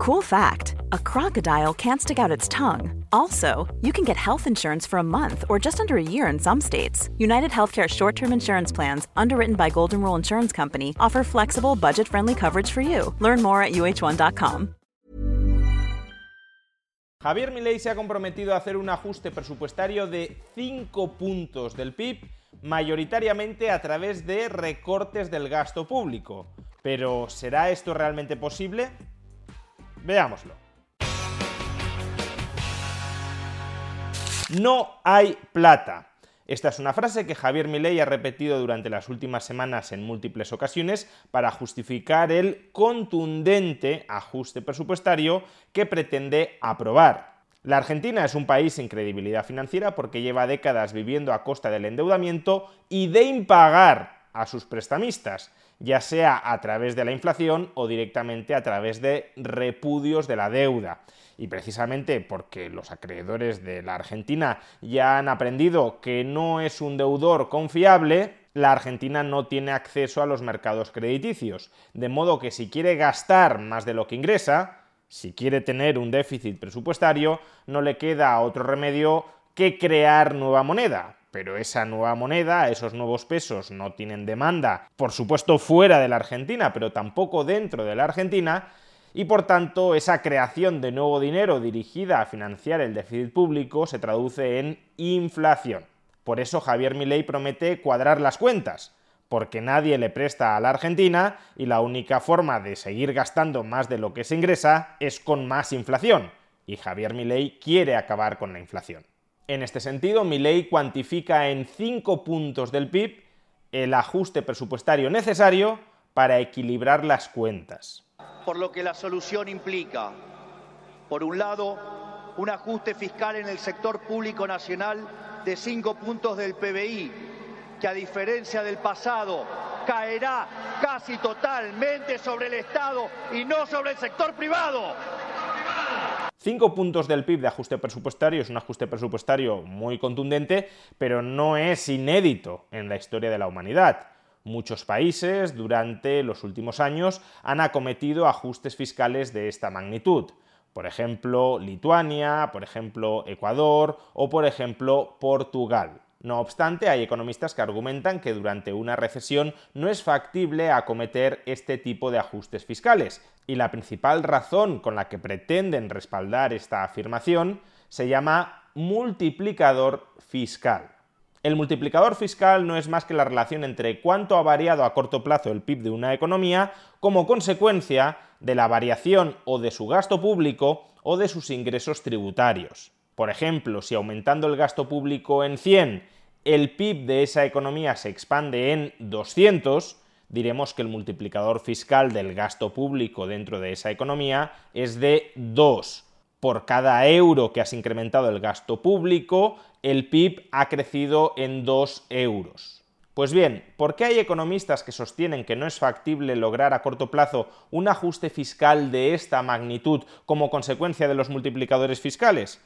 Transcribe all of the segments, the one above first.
Cool fact a crocodile can't stick out its tongue. Also, you can get health insurance for a month or just under a year in some states. United Healthcare short term insurance plans, underwritten by Golden Rule Insurance Company, offer flexible, budget friendly coverage for you. Learn more at uh1.com. Javier Milei se ha comprometido a hacer un ajuste presupuestario de 5 puntos del PIB, mayoritariamente a través de recortes del gasto público. Pero, ¿será esto realmente posible? Veámoslo. No hay plata. Esta es una frase que Javier Milei ha repetido durante las últimas semanas en múltiples ocasiones para justificar el contundente ajuste presupuestario que pretende aprobar. La Argentina es un país sin credibilidad financiera porque lleva décadas viviendo a costa del endeudamiento y de impagar a sus prestamistas, ya sea a través de la inflación o directamente a través de repudios de la deuda. Y precisamente porque los acreedores de la Argentina ya han aprendido que no es un deudor confiable, la Argentina no tiene acceso a los mercados crediticios. De modo que si quiere gastar más de lo que ingresa, si quiere tener un déficit presupuestario, no le queda otro remedio que crear nueva moneda, pero esa nueva moneda, esos nuevos pesos no tienen demanda, por supuesto fuera de la Argentina, pero tampoco dentro de la Argentina, y por tanto esa creación de nuevo dinero dirigida a financiar el déficit público se traduce en inflación. Por eso Javier Milei promete cuadrar las cuentas, porque nadie le presta a la Argentina y la única forma de seguir gastando más de lo que se ingresa es con más inflación, y Javier Milei quiere acabar con la inflación. En este sentido, mi ley cuantifica en 5 puntos del PIB el ajuste presupuestario necesario para equilibrar las cuentas. Por lo que la solución implica, por un lado, un ajuste fiscal en el sector público nacional de 5 puntos del PBI, que a diferencia del pasado caerá casi totalmente sobre el Estado y no sobre el sector privado. 5 puntos del PIB de ajuste presupuestario es un ajuste presupuestario muy contundente, pero no es inédito en la historia de la humanidad. Muchos países durante los últimos años han acometido ajustes fiscales de esta magnitud. Por ejemplo, Lituania, por ejemplo, Ecuador o por ejemplo, Portugal. No obstante, hay economistas que argumentan que durante una recesión no es factible acometer este tipo de ajustes fiscales, y la principal razón con la que pretenden respaldar esta afirmación se llama multiplicador fiscal. El multiplicador fiscal no es más que la relación entre cuánto ha variado a corto plazo el PIB de una economía como consecuencia de la variación o de su gasto público o de sus ingresos tributarios. Por ejemplo, si aumentando el gasto público en 100, el PIB de esa economía se expande en 200, diremos que el multiplicador fiscal del gasto público dentro de esa economía es de 2. Por cada euro que has incrementado el gasto público, el PIB ha crecido en 2 euros. Pues bien, ¿por qué hay economistas que sostienen que no es factible lograr a corto plazo un ajuste fiscal de esta magnitud como consecuencia de los multiplicadores fiscales?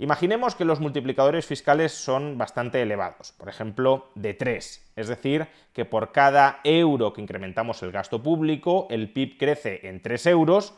Imaginemos que los multiplicadores fiscales son bastante elevados, por ejemplo, de 3, es decir, que por cada euro que incrementamos el gasto público, el PIB crece en 3 euros,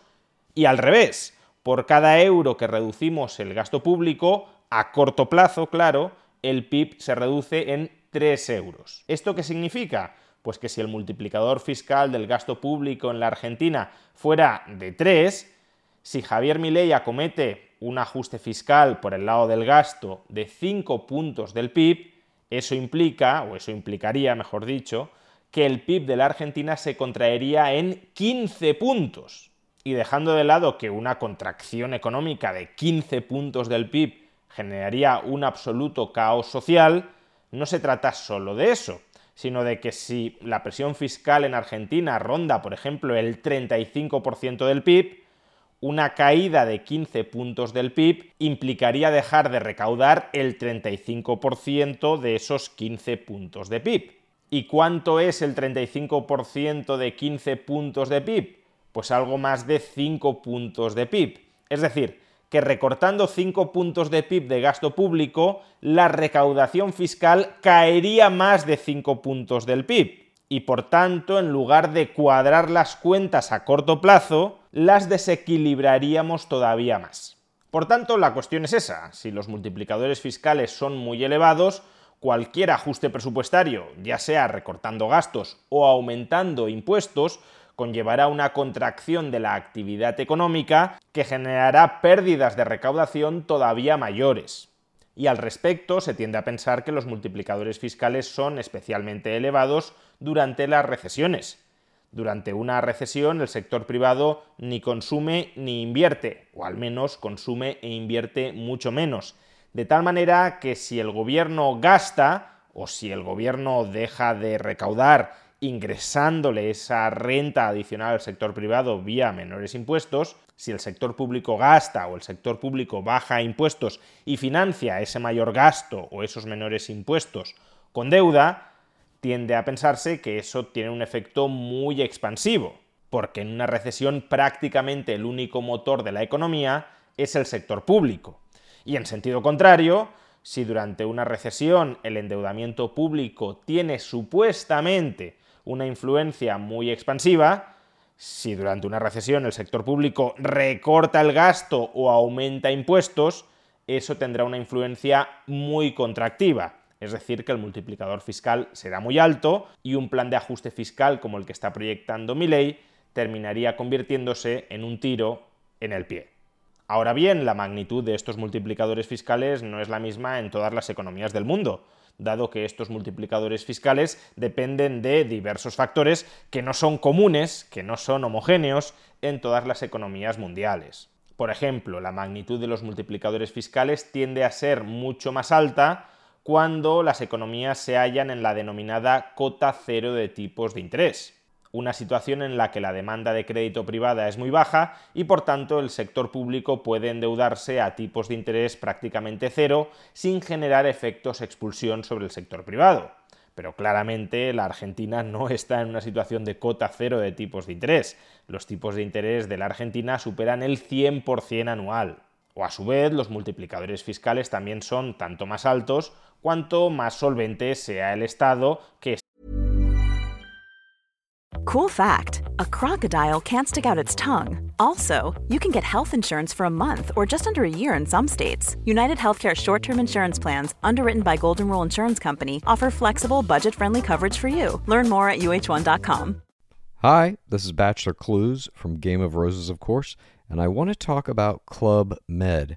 y al revés, por cada euro que reducimos el gasto público, a corto plazo, claro, el PIB se reduce en 3 euros. ¿Esto qué significa? Pues que si el multiplicador fiscal del gasto público en la Argentina fuera de 3, si Javier Milei acomete un ajuste fiscal por el lado del gasto de 5 puntos del PIB, eso implica, o eso implicaría, mejor dicho, que el PIB de la Argentina se contraería en 15 puntos. Y dejando de lado que una contracción económica de 15 puntos del PIB generaría un absoluto caos social, no se trata solo de eso, sino de que si la presión fiscal en Argentina ronda, por ejemplo, el 35% del PIB, una caída de 15 puntos del PIB implicaría dejar de recaudar el 35% de esos 15 puntos de PIB. ¿Y cuánto es el 35% de 15 puntos de PIB? Pues algo más de 5 puntos de PIB. Es decir, que recortando 5 puntos de PIB de gasto público, la recaudación fiscal caería más de 5 puntos del PIB. Y por tanto, en lugar de cuadrar las cuentas a corto plazo, las desequilibraríamos todavía más. Por tanto, la cuestión es esa. Si los multiplicadores fiscales son muy elevados, cualquier ajuste presupuestario, ya sea recortando gastos o aumentando impuestos, conllevará una contracción de la actividad económica que generará pérdidas de recaudación todavía mayores. Y al respecto, se tiende a pensar que los multiplicadores fiscales son especialmente elevados durante las recesiones. Durante una recesión el sector privado ni consume ni invierte, o al menos consume e invierte mucho menos. De tal manera que si el gobierno gasta, o si el gobierno deja de recaudar ingresándole esa renta adicional al sector privado vía menores impuestos, si el sector público gasta o el sector público baja impuestos y financia ese mayor gasto o esos menores impuestos con deuda, tiende a pensarse que eso tiene un efecto muy expansivo, porque en una recesión prácticamente el único motor de la economía es el sector público. Y en sentido contrario, si durante una recesión el endeudamiento público tiene supuestamente una influencia muy expansiva, si durante una recesión el sector público recorta el gasto o aumenta impuestos, eso tendrá una influencia muy contractiva. Es decir, que el multiplicador fiscal será muy alto y un plan de ajuste fiscal como el que está proyectando ley terminaría convirtiéndose en un tiro en el pie. Ahora bien, la magnitud de estos multiplicadores fiscales no es la misma en todas las economías del mundo dado que estos multiplicadores fiscales dependen de diversos factores que no son comunes, que no son homogéneos en todas las economías mundiales. Por ejemplo, la magnitud de los multiplicadores fiscales tiende a ser mucho más alta cuando las economías se hallan en la denominada cota cero de tipos de interés una situación en la que la demanda de crédito privada es muy baja y por tanto el sector público puede endeudarse a tipos de interés prácticamente cero sin generar efectos expulsión sobre el sector privado. Pero claramente la Argentina no está en una situación de cota cero de tipos de interés. Los tipos de interés de la Argentina superan el 100% anual. O a su vez, los multiplicadores fiscales también son tanto más altos cuanto más solvente sea el Estado que Cool fact a crocodile can't stick out its tongue. Also, you can get health insurance for a month or just under a year in some states. United Healthcare short term insurance plans, underwritten by Golden Rule Insurance Company, offer flexible, budget friendly coverage for you. Learn more at uh1.com. Hi, this is Bachelor Clues from Game of Roses, of course, and I want to talk about Club Med.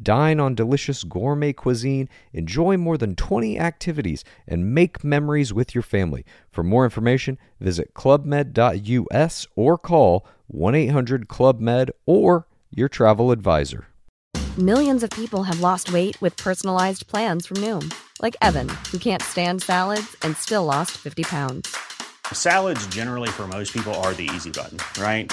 Dine on delicious gourmet cuisine, enjoy more than 20 activities, and make memories with your family. For more information, visit clubmed.us or call 1 800 Club Med or your travel advisor. Millions of people have lost weight with personalized plans from Noom, like Evan, who can't stand salads and still lost 50 pounds. Salads, generally, for most people, are the easy button, right?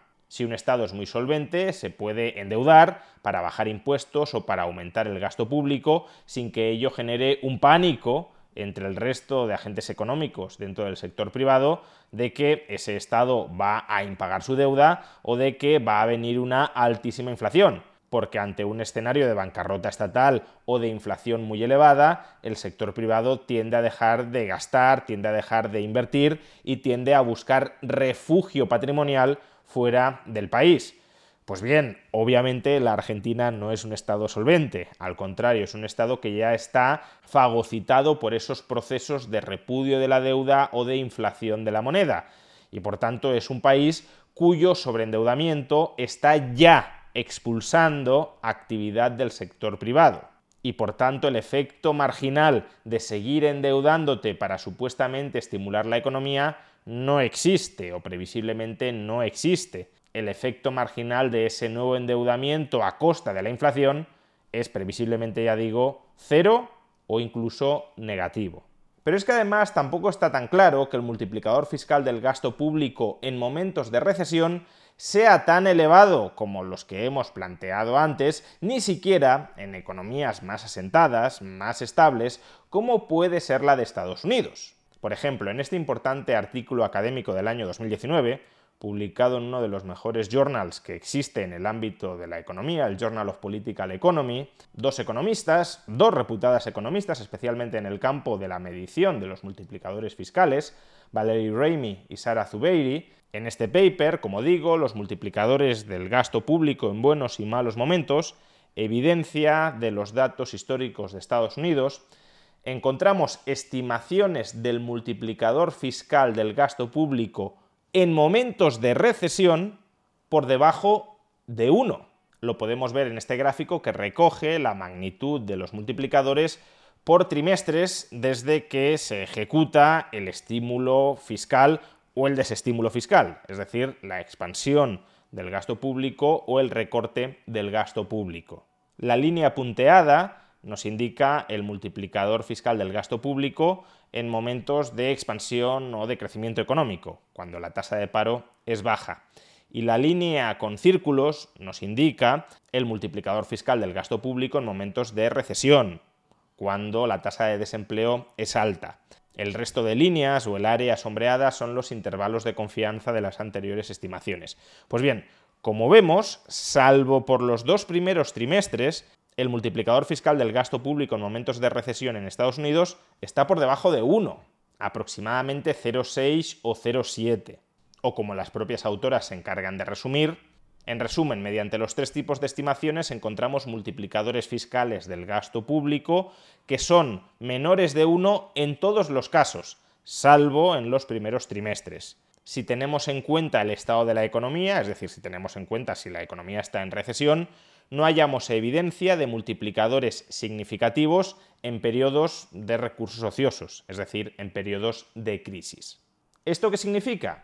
Si un Estado es muy solvente, se puede endeudar para bajar impuestos o para aumentar el gasto público sin que ello genere un pánico entre el resto de agentes económicos dentro del sector privado de que ese Estado va a impagar su deuda o de que va a venir una altísima inflación porque ante un escenario de bancarrota estatal o de inflación muy elevada, el sector privado tiende a dejar de gastar, tiende a dejar de invertir y tiende a buscar refugio patrimonial fuera del país. Pues bien, obviamente la Argentina no es un Estado solvente, al contrario, es un Estado que ya está fagocitado por esos procesos de repudio de la deuda o de inflación de la moneda, y por tanto es un país cuyo sobreendeudamiento está ya expulsando actividad del sector privado. Y por tanto el efecto marginal de seguir endeudándote para supuestamente estimular la economía no existe o previsiblemente no existe. El efecto marginal de ese nuevo endeudamiento a costa de la inflación es previsiblemente, ya digo, cero o incluso negativo. Pero es que además tampoco está tan claro que el multiplicador fiscal del gasto público en momentos de recesión sea tan elevado como los que hemos planteado antes, ni siquiera en economías más asentadas, más estables, como puede ser la de Estados Unidos. Por ejemplo, en este importante artículo académico del año 2019, publicado en uno de los mejores journals que existe en el ámbito de la economía, el Journal of Political Economy, dos economistas, dos reputadas economistas, especialmente en el campo de la medición de los multiplicadores fiscales, Valerie Ramey y Sarah Zubeiri, en este paper, como digo, los multiplicadores del gasto público en buenos y malos momentos, evidencia de los datos históricos de Estados Unidos, encontramos estimaciones del multiplicador fiscal del gasto público en momentos de recesión por debajo de 1. Lo podemos ver en este gráfico que recoge la magnitud de los multiplicadores por trimestres desde que se ejecuta el estímulo fiscal o el desestímulo fiscal, es decir, la expansión del gasto público o el recorte del gasto público. La línea punteada nos indica el multiplicador fiscal del gasto público en momentos de expansión o de crecimiento económico, cuando la tasa de paro es baja. Y la línea con círculos nos indica el multiplicador fiscal del gasto público en momentos de recesión, cuando la tasa de desempleo es alta. El resto de líneas o el área sombreada son los intervalos de confianza de las anteriores estimaciones. Pues bien, como vemos, salvo por los dos primeros trimestres, el multiplicador fiscal del gasto público en momentos de recesión en Estados Unidos está por debajo de 1, aproximadamente 0,6 o 0,7. O como las propias autoras se encargan de resumir, en resumen, mediante los tres tipos de estimaciones encontramos multiplicadores fiscales del gasto público que son menores de 1 en todos los casos, salvo en los primeros trimestres. Si tenemos en cuenta el estado de la economía, es decir, si tenemos en cuenta si la economía está en recesión, no hallamos evidencia de multiplicadores significativos en periodos de recursos ociosos, es decir, en periodos de crisis. ¿Esto qué significa?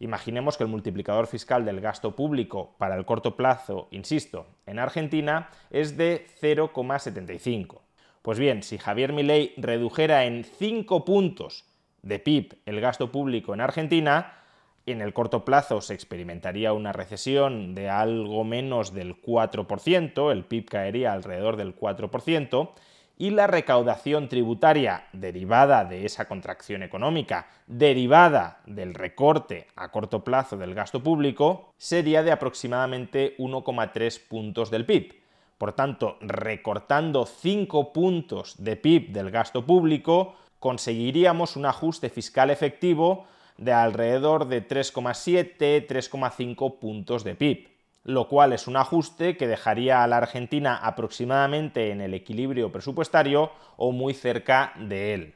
Imaginemos que el multiplicador fiscal del gasto público para el corto plazo, insisto, en Argentina es de 0,75. Pues bien, si Javier Milei redujera en 5 puntos de PIB el gasto público en Argentina, en el corto plazo se experimentaría una recesión de algo menos del 4%, el PIB caería alrededor del 4%, y la recaudación tributaria derivada de esa contracción económica, derivada del recorte a corto plazo del gasto público, sería de aproximadamente 1,3 puntos del PIB. Por tanto, recortando 5 puntos de PIB del gasto público, conseguiríamos un ajuste fiscal efectivo de alrededor de 3,7-3,5 puntos de PIB, lo cual es un ajuste que dejaría a la Argentina aproximadamente en el equilibrio presupuestario o muy cerca de él.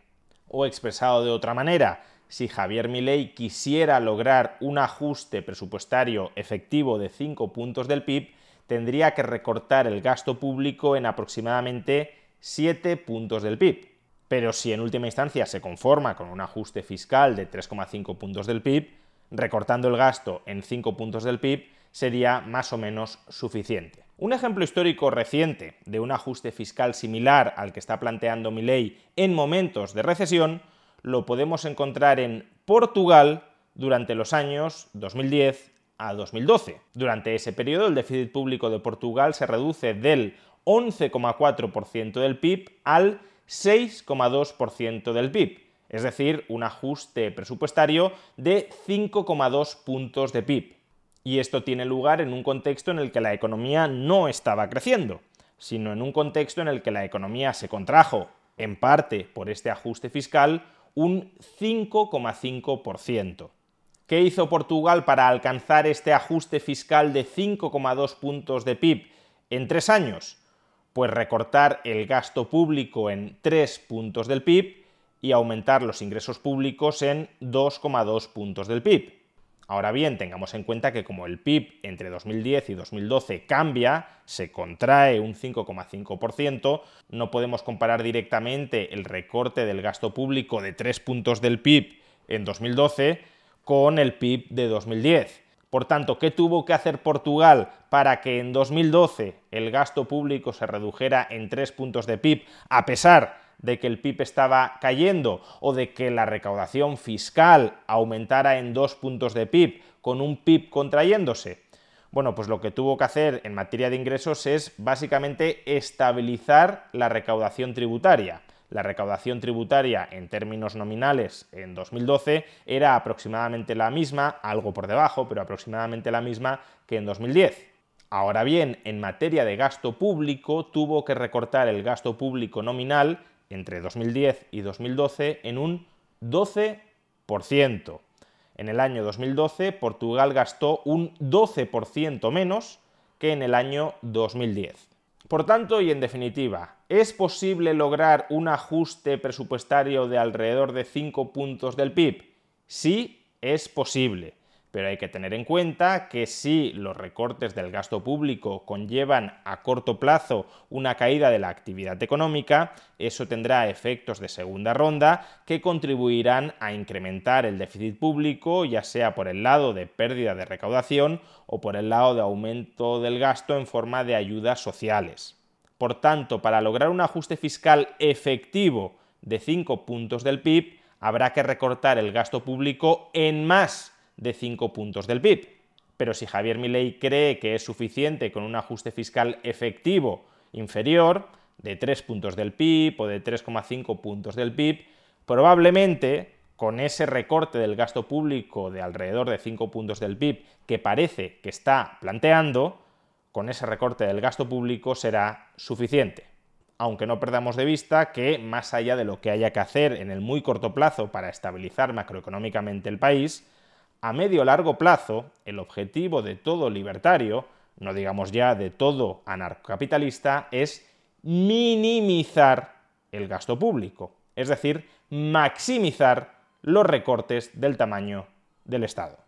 O expresado de otra manera, si Javier Milei quisiera lograr un ajuste presupuestario efectivo de 5 puntos del PIB, tendría que recortar el gasto público en aproximadamente 7 puntos del PIB. Pero si en última instancia se conforma con un ajuste fiscal de 3,5 puntos del PIB, recortando el gasto en 5 puntos del PIB sería más o menos suficiente. Un ejemplo histórico reciente de un ajuste fiscal similar al que está planteando Milei en momentos de recesión lo podemos encontrar en Portugal durante los años 2010 a 2012. Durante ese periodo el déficit público de Portugal se reduce del 11,4% del PIB al 6,2% del PIB, es decir, un ajuste presupuestario de 5,2 puntos de PIB. Y esto tiene lugar en un contexto en el que la economía no estaba creciendo, sino en un contexto en el que la economía se contrajo, en parte por este ajuste fiscal, un 5,5%. ¿Qué hizo Portugal para alcanzar este ajuste fiscal de 5,2 puntos de PIB en tres años? Pues recortar el gasto público en 3 puntos del PIB y aumentar los ingresos públicos en 2,2 puntos del PIB. Ahora bien, tengamos en cuenta que como el PIB entre 2010 y 2012 cambia, se contrae un 5,5%, no podemos comparar directamente el recorte del gasto público de 3 puntos del PIB en 2012 con el PIB de 2010. Por tanto, ¿qué tuvo que hacer Portugal para que en 2012 el gasto público se redujera en 3 puntos de PIB, a pesar de que el PIB estaba cayendo o de que la recaudación fiscal aumentara en 2 puntos de PIB, con un PIB contrayéndose? Bueno, pues lo que tuvo que hacer en materia de ingresos es básicamente estabilizar la recaudación tributaria. La recaudación tributaria en términos nominales en 2012 era aproximadamente la misma, algo por debajo, pero aproximadamente la misma que en 2010. Ahora bien, en materia de gasto público, tuvo que recortar el gasto público nominal entre 2010 y 2012 en un 12%. En el año 2012, Portugal gastó un 12% menos que en el año 2010. Por tanto, y en definitiva, ¿es posible lograr un ajuste presupuestario de alrededor de 5 puntos del PIB? Sí, es posible. Pero hay que tener en cuenta que si los recortes del gasto público conllevan a corto plazo una caída de la actividad económica, eso tendrá efectos de segunda ronda que contribuirán a incrementar el déficit público, ya sea por el lado de pérdida de recaudación o por el lado de aumento del gasto en forma de ayudas sociales. Por tanto, para lograr un ajuste fiscal efectivo de 5 puntos del PIB, habrá que recortar el gasto público en más de 5 puntos del PIB. Pero si Javier Milei cree que es suficiente con un ajuste fiscal efectivo inferior, de 3 puntos del PIB o de 3,5 puntos del PIB, probablemente con ese recorte del gasto público de alrededor de 5 puntos del PIB que parece que está planteando, con ese recorte del gasto público será suficiente. Aunque no perdamos de vista que, más allá de lo que haya que hacer en el muy corto plazo para estabilizar macroeconómicamente el país, a medio largo plazo, el objetivo de todo libertario, no digamos ya de todo anarcocapitalista, es minimizar el gasto público, es decir, maximizar los recortes del tamaño del Estado.